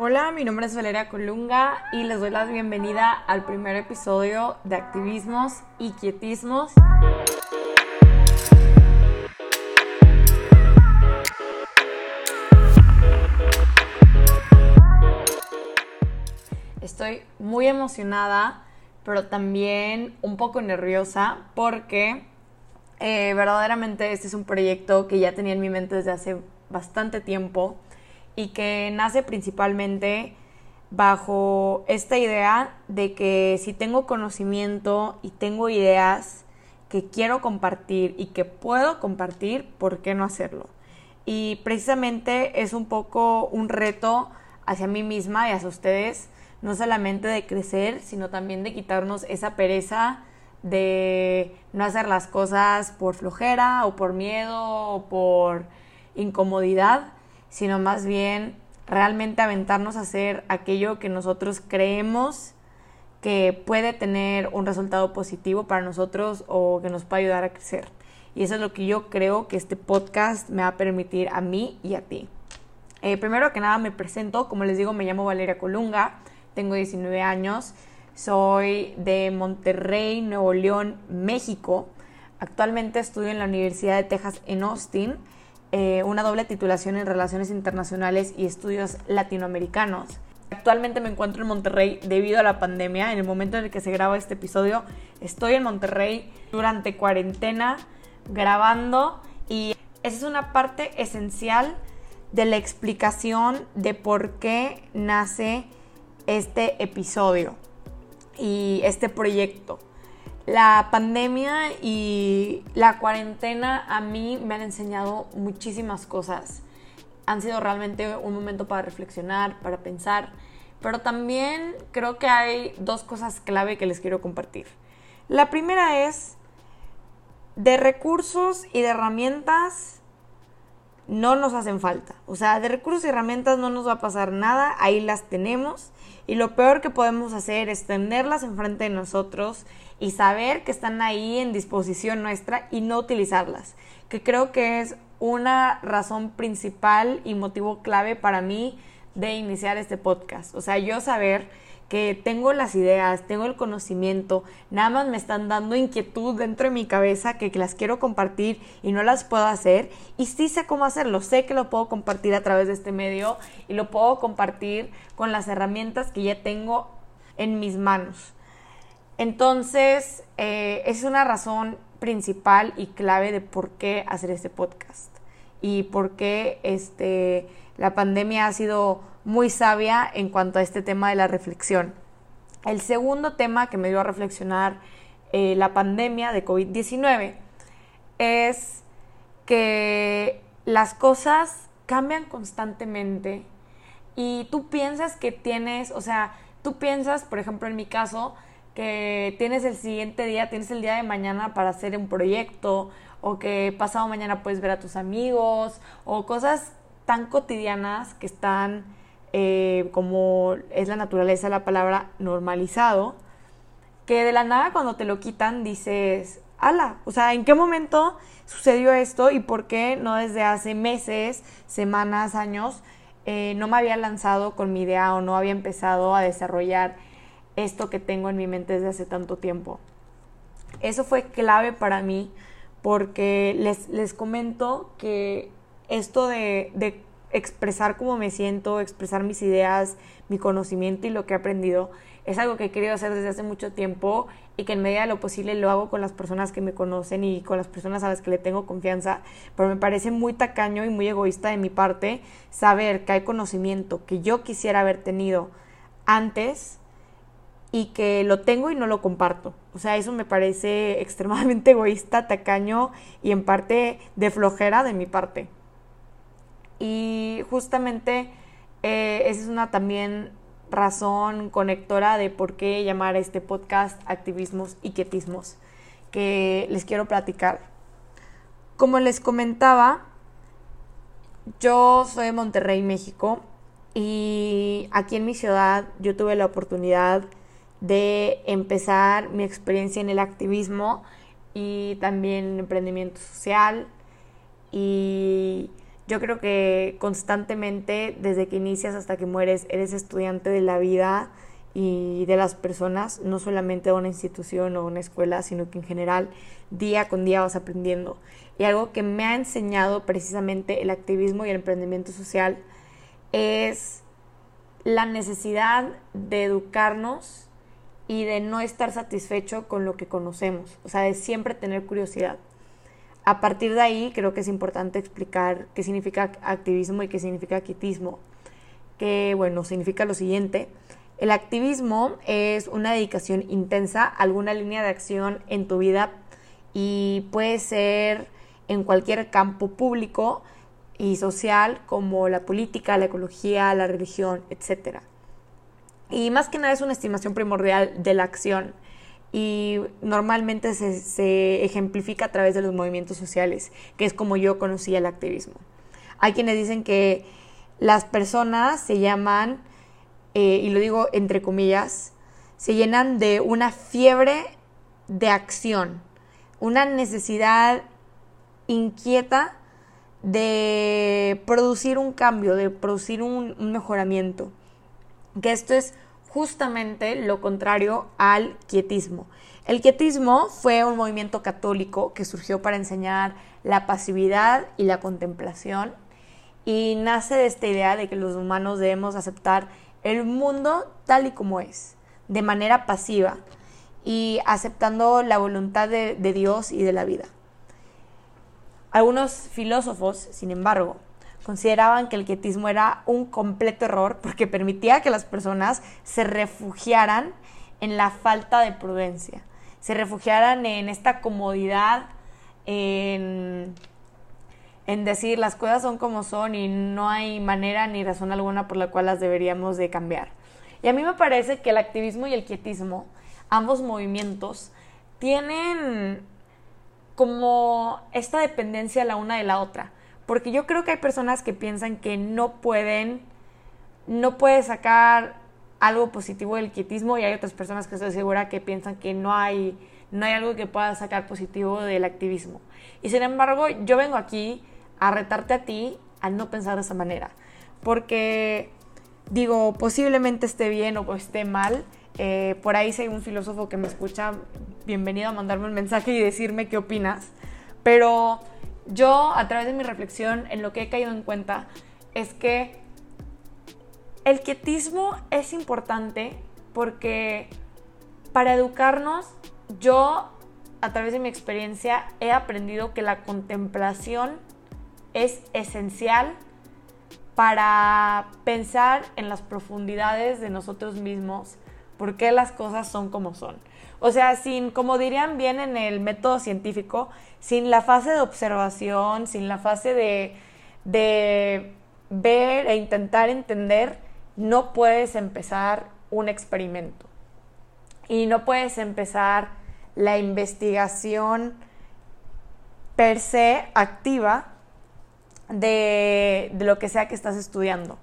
Hola, mi nombre es Valeria Colunga y les doy la bienvenida al primer episodio de Activismos y Quietismos. Estoy muy emocionada, pero también un poco nerviosa porque eh, verdaderamente este es un proyecto que ya tenía en mi mente desde hace bastante tiempo y que nace principalmente bajo esta idea de que si tengo conocimiento y tengo ideas que quiero compartir y que puedo compartir, ¿por qué no hacerlo? Y precisamente es un poco un reto hacia mí misma y hacia ustedes, no solamente de crecer, sino también de quitarnos esa pereza de no hacer las cosas por flojera o por miedo o por incomodidad, sino más bien realmente aventarnos a hacer aquello que nosotros creemos que puede tener un resultado positivo para nosotros o que nos puede ayudar a crecer. Y eso es lo que yo creo que este podcast me va a permitir a mí y a ti. Eh, primero que nada me presento, como les digo, me llamo Valeria Colunga, tengo 19 años, soy de Monterrey, Nuevo León, México. Actualmente estudio en la Universidad de Texas en Austin eh, una doble titulación en Relaciones Internacionales y Estudios Latinoamericanos. Actualmente me encuentro en Monterrey debido a la pandemia. En el momento en el que se graba este episodio, estoy en Monterrey durante cuarentena grabando y esa es una parte esencial de la explicación de por qué nace este episodio y este proyecto. La pandemia y la cuarentena a mí me han enseñado muchísimas cosas. Han sido realmente un momento para reflexionar, para pensar, pero también creo que hay dos cosas clave que les quiero compartir. La primera es, de recursos y de herramientas no nos hacen falta. O sea, de recursos y herramientas no nos va a pasar nada, ahí las tenemos. Y lo peor que podemos hacer es tenerlas enfrente de nosotros y saber que están ahí en disposición nuestra y no utilizarlas, que creo que es una razón principal y motivo clave para mí de iniciar este podcast. O sea, yo saber que tengo las ideas, tengo el conocimiento, nada más me están dando inquietud dentro de mi cabeza que, las quiero compartir y no las puedo hacer. Y sí sé cómo hacerlo, sé que lo puedo compartir a través de este medio y lo puedo compartir con las herramientas que ya tengo en mis manos. Entonces, eh, es una razón principal y clave de por qué hacer este podcast y por qué este, la pandemia ha sido muy sabia en cuanto a este tema de la reflexión. El segundo tema que me dio a reflexionar eh, la pandemia de COVID-19 es que las cosas cambian constantemente y tú piensas que tienes, o sea, tú piensas, por ejemplo, en mi caso, que tienes el siguiente día, tienes el día de mañana para hacer un proyecto, o que pasado mañana puedes ver a tus amigos, o cosas tan cotidianas que están, eh, como es la naturaleza la palabra, normalizado, que de la nada cuando te lo quitan dices, ala, o sea, ¿en qué momento sucedió esto y por qué no desde hace meses, semanas, años, eh, no me había lanzado con mi idea o no había empezado a desarrollar esto que tengo en mi mente desde hace tanto tiempo. Eso fue clave para mí porque les, les comento que esto de, de expresar cómo me siento, expresar mis ideas, mi conocimiento y lo que he aprendido, es algo que he querido hacer desde hace mucho tiempo y que en medida de lo posible lo hago con las personas que me conocen y con las personas a las que le tengo confianza, pero me parece muy tacaño y muy egoísta de mi parte saber que hay conocimiento que yo quisiera haber tenido antes y que lo tengo y no lo comparto. O sea, eso me parece extremadamente egoísta, tacaño y en parte de flojera de mi parte. Y justamente eh, esa es una también razón conectora de por qué llamar a este podcast Activismos y Quietismos, que les quiero platicar. Como les comentaba, yo soy de Monterrey, México, y aquí en mi ciudad yo tuve la oportunidad de empezar mi experiencia en el activismo y también emprendimiento social. Y Yo creo que constantemente, desde que inicias hasta que mueres, eres estudiante de la vida y de las personas, no solamente de una institución o una escuela, sino que en general día con día vas aprendiendo. Y algo que me ha enseñado precisamente el activismo y el emprendimiento social es la necesidad de educarnos y de no estar satisfecho con lo que conocemos, o sea, de siempre tener curiosidad. A partir de ahí creo que es importante explicar qué significa activismo y qué significa quitismo, que bueno, significa lo siguiente. El activismo es una dedicación intensa a alguna línea de acción en tu vida y puede ser en cualquier campo público y social como la política, la ecología, la religión, etc. Y más que nada es una estimación primordial de la acción y normalmente se, ejemplifica a través de los movimientos sociales, que es como yo conocí el activismo. Hay quienes dicen que las personas se llaman, eh, y lo digo entre comillas, se llenan de una fiebre de acción, una necesidad inquieta de producir un cambio, de producir un mejoramiento. Que esto es justamente lo contrario al quietismo. El quietismo fue un movimiento católico que surgió para enseñar la pasividad y la contemplación y nace de esta idea de que los humanos debemos aceptar el mundo tal y como es, de manera pasiva y aceptando la voluntad de, Dios y de la vida. Algunos filósofos, sin embargo, consideraban que el quietismo era un completo error porque permitía que las personas se refugiaran en la falta de prudencia, se refugiaran en esta comodidad, en, decir las cosas son como son y no hay manera ni razón alguna por la cual las deberíamos de cambiar. Y a mí me parece que el activismo y el quietismo, ambos movimientos, tienen como esta dependencia la una de la otra. Porque yo creo que hay personas que piensan que no pueden, no puede sacar algo positivo del quietismo y hay otras personas que estoy segura que piensan que no hay, no hay algo que pueda sacar positivo del activismo. Y sin embargo, yo vengo aquí a retarte a ti a no pensar de esa manera. Porque digo, posiblemente esté bien o esté mal. Eh, por ahí si hay un filósofo que me escucha, bienvenido a mandarme un mensaje y decirme qué opinas. Pero yo a través de mi reflexión en lo que he caído en cuenta es que el quietismo es importante porque para educarnos yo a través de mi experiencia he aprendido que la contemplación es esencial para pensar en las profundidades de nosotros mismos, por qué las cosas son como son. O sea, sin, como dirían bien en el método científico, sin la fase de observación, sin la fase de, de ver e intentar entender, no puedes empezar un experimento. Y no puedes empezar la investigación per se activa de, de, lo que sea que estás estudiando.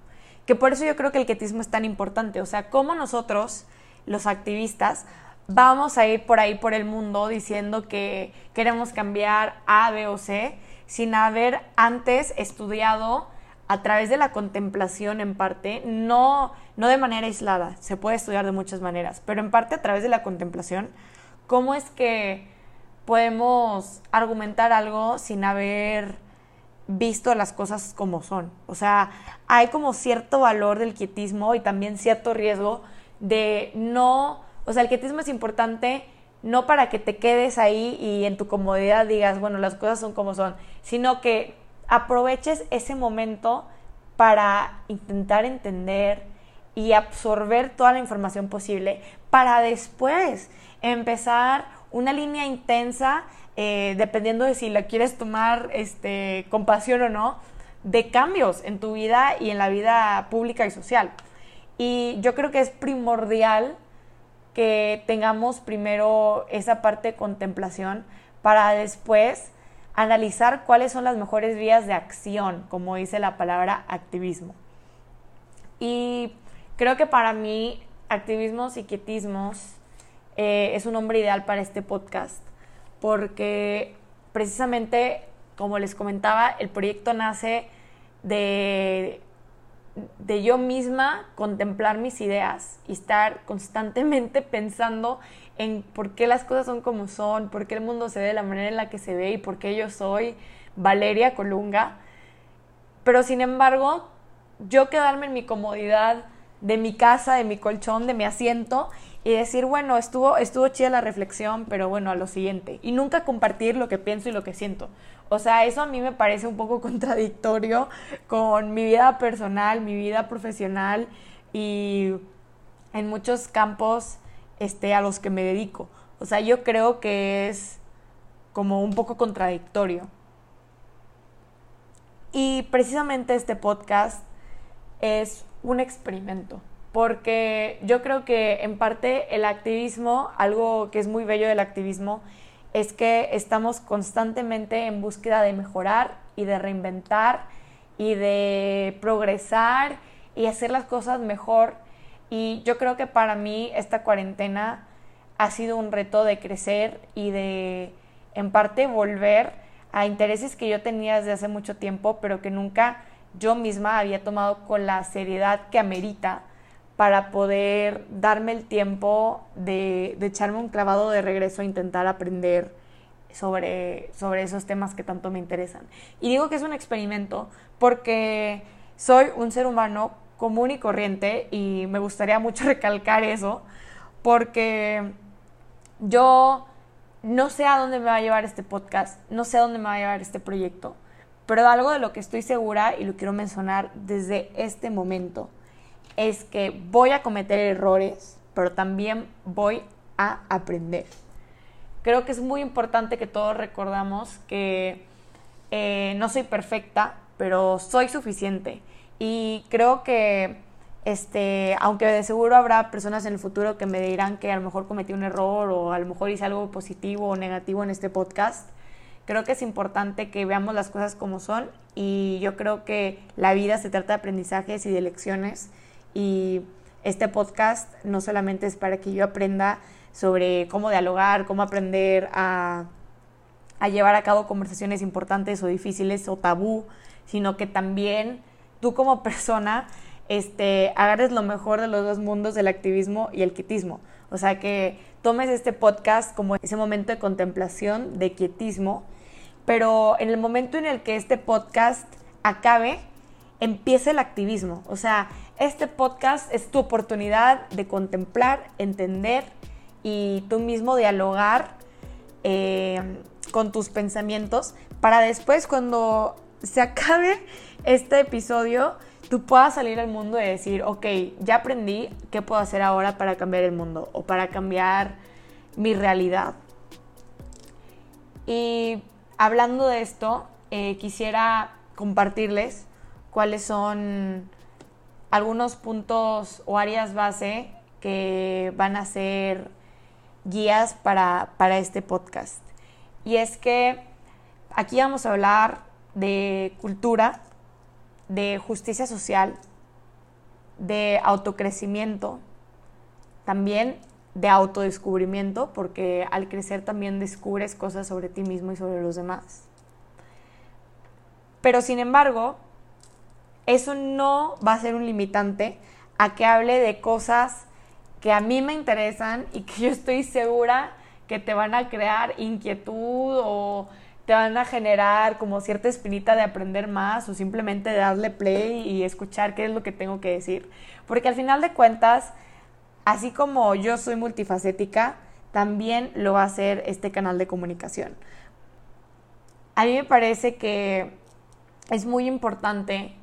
Que por eso yo creo que el quietismo es tan importante. O sea, cómo nosotros, los activistas, vamos a ir por ahí por el mundo diciendo que queremos cambiar A, B o C sin haber antes estudiado a través de la contemplación en parte, no, no de manera aislada, se puede estudiar de muchas maneras, pero en parte a través de la contemplación, cómo es que podemos argumentar algo sin haber visto las cosas como son. O sea, hay como cierto valor del quietismo y también cierto riesgo de no o sea, el quietismo es importante no para que te quedes ahí y en tu comodidad digas, bueno, las cosas son como son, sino que aproveches ese momento para intentar entender y absorber toda la información posible para después empezar una línea intensa, eh, dependiendo de si la quieres tomar este, con pasión o no, de cambios en tu vida y en la vida pública y social. Y yo creo que es primordial que tengamos primero esa parte de contemplación para después analizar cuáles son las mejores vías de acción, como dice la palabra activismo. Y creo que para mí, activismos y quietismos eh, es un nombre ideal para este podcast, porque precisamente, como les comentaba, el proyecto nace de, de yo misma contemplar mis ideas y estar constantemente pensando en por qué las cosas son como son, por qué el mundo se ve de la manera en la que se ve y por qué yo soy Valeria Colunga. Pero sin embargo, yo quedarme en mi comodidad de mi casa, de mi colchón, de mi asiento y decir, bueno, estuvo, estuvo chida la reflexión, pero bueno, a lo siguiente. Y nunca compartir lo que pienso y lo que siento. O sea, eso a mí me parece un poco contradictorio con mi vida personal, mi vida profesional y en muchos campos este, a los que me dedico. O sea, yo creo que es como un poco contradictorio. Y precisamente este podcast es un experimento, porque yo creo que en parte el activismo, algo que es muy bello del activismo, es que estamos constantemente en búsqueda de mejorar y de reinventar y de progresar y hacer las cosas mejor. Y yo creo que para mí esta cuarentena ha sido un reto de crecer y de, en parte, volver a intereses que yo tenía desde hace mucho tiempo, pero que nunca yo misma había tomado con la seriedad que amerita para poder darme el tiempo de, echarme un clavado de regreso a intentar aprender sobre, sobre esos temas que tanto me interesan. Y digo que es un experimento porque soy un ser humano común y corriente y me gustaría mucho recalcar eso porque yo no sé a dónde me va a llevar este podcast, no sé a dónde me va a llevar este proyecto, pero algo de lo que estoy segura y lo quiero mencionar desde este momento es que voy a cometer errores, pero también voy a aprender. Creo que es muy importante que todos recordamos que eh, no soy perfecta, pero soy suficiente. Y creo que este, aunque de seguro habrá personas en el futuro que me dirán que a lo mejor cometí un error o a lo mejor hice algo positivo o negativo en este podcast, creo que es importante que veamos las cosas como son y yo creo que la vida se trata de aprendizajes y de lecciones y este podcast no solamente es para que yo aprenda sobre cómo dialogar, cómo aprender a, a llevar a cabo conversaciones importantes o difíciles o tabú, sino que también tú como persona este, agarres lo mejor de los dos mundos del activismo y el quietismo. O sea, que tomes este podcast como ese momento de contemplación, de quietismo, pero en el momento en el que este podcast acabe, empieza el activismo. O sea, este podcast es tu oportunidad de contemplar, entender y tú mismo dialogar eh, con tus pensamientos para después cuando se acabe este episodio tú puedas salir al mundo y decir, ok, ya aprendí, ¿qué puedo hacer ahora para cambiar el mundo o para cambiar mi realidad? Y hablando de esto, eh, quisiera compartirles cuáles son algunos puntos o áreas base que van a ser guías para, para este podcast. Y es que aquí vamos a hablar de cultura, de justicia social, de autocrecimiento, también de autodescubrimiento, porque al crecer también descubres cosas sobre ti mismo y sobre los demás. Pero sin embargo, eso no va a ser un limitante a que hable de cosas que a mí me interesan y que yo estoy segura que te van a crear inquietud o te van a generar como cierta espinita de aprender más o simplemente darle play y escuchar qué es lo que tengo que decir. Porque al final de cuentas, así como yo soy multifacética, también lo va a hacer este canal de comunicación. A mí me parece que es muy importante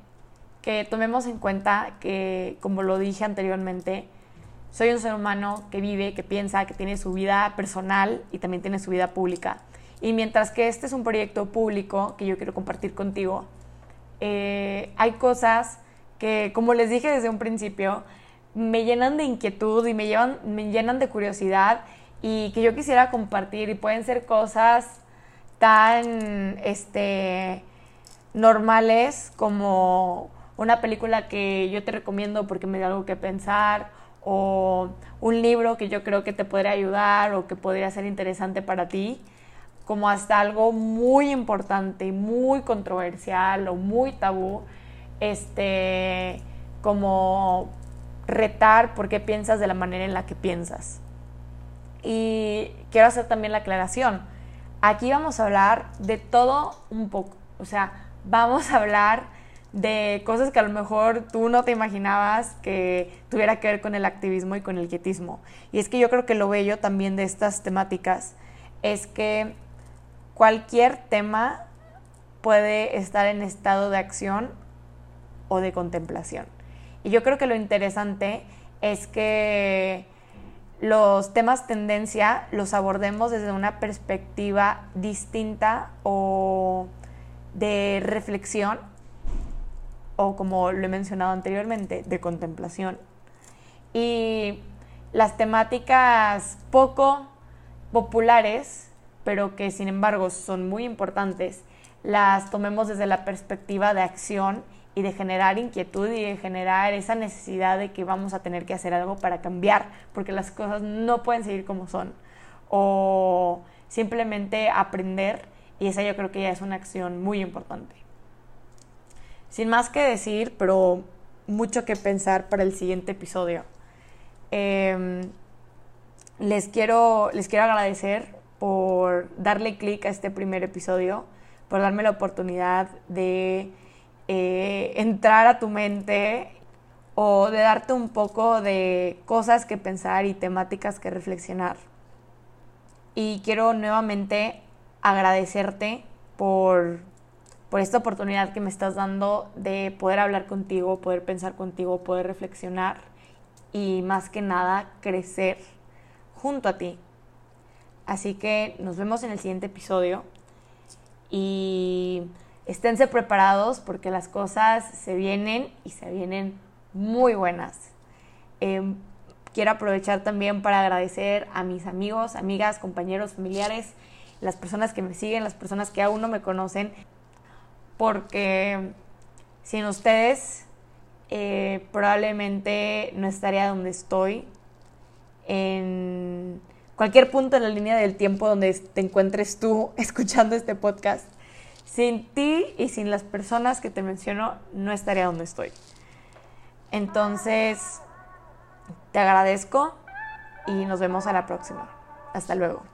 que tomemos en cuenta que, como lo dije anteriormente, soy un ser humano que vive, que piensa, que tiene su vida personal y también tiene su vida pública. Y mientras que este es un proyecto público que yo quiero compartir contigo, eh, hay cosas que, como les dije desde un principio, me llenan de inquietud y me, llevan, me llenan de curiosidad y que yo quisiera compartir y pueden ser cosas tan este, normales como una película que yo te recomiendo porque me da algo que pensar o un libro que yo creo que te podría ayudar o que podría ser interesante para ti como hasta algo muy importante, muy controversial o muy tabú, este, como retar por qué piensas de la manera en la que piensas. Y quiero hacer también la aclaración. Aquí vamos a hablar de todo un poco. O sea, vamos a hablar de cosas que a lo mejor tú no te imaginabas que tuviera que ver con el activismo y con el quietismo. Y es que yo creo que lo bello también de estas temáticas es que cualquier tema puede estar en estado de acción o de contemplación. Y yo creo que lo interesante es que los temas tendencia los abordemos desde una perspectiva distinta o de reflexión o como lo he mencionado anteriormente, de contemplación. Y las temáticas poco populares, pero que sin embargo son muy importantes, las tomemos desde la perspectiva de acción y de generar inquietud y de generar esa necesidad de que vamos a tener que hacer algo para cambiar, porque las cosas no pueden seguir como son. O simplemente aprender, y esa yo creo que ya es una acción muy importante. Sin más que decir, pero mucho que pensar para el siguiente episodio. Em, les, quiero, les quiero agradecer por darle clic a este primer episodio, por darme la oportunidad de eh, entrar a tu mente o de darte un poco de cosas que pensar y temáticas que reflexionar. Y quiero nuevamente agradecerte por, por esta oportunidad que me estás dando de poder hablar contigo, poder pensar contigo, poder reflexionar y más que nada crecer junto a ti. Así que nos vemos en el siguiente episodio y esténse preparados porque las cosas se vienen y se vienen muy buenas. Em, quiero aprovechar también para agradecer a mis amigos, amigas, compañeros, familiares, las personas que me siguen, las personas que aún no me conocen, porque sin ustedes eh, probablemente no estaría donde estoy, en cualquier punto en la línea del tiempo donde te encuentres tú escuchando este podcast. Sin ti y sin las personas que te menciono, no estaría donde estoy. Entonces, te agradezco y nos vemos a la próxima. Hasta luego.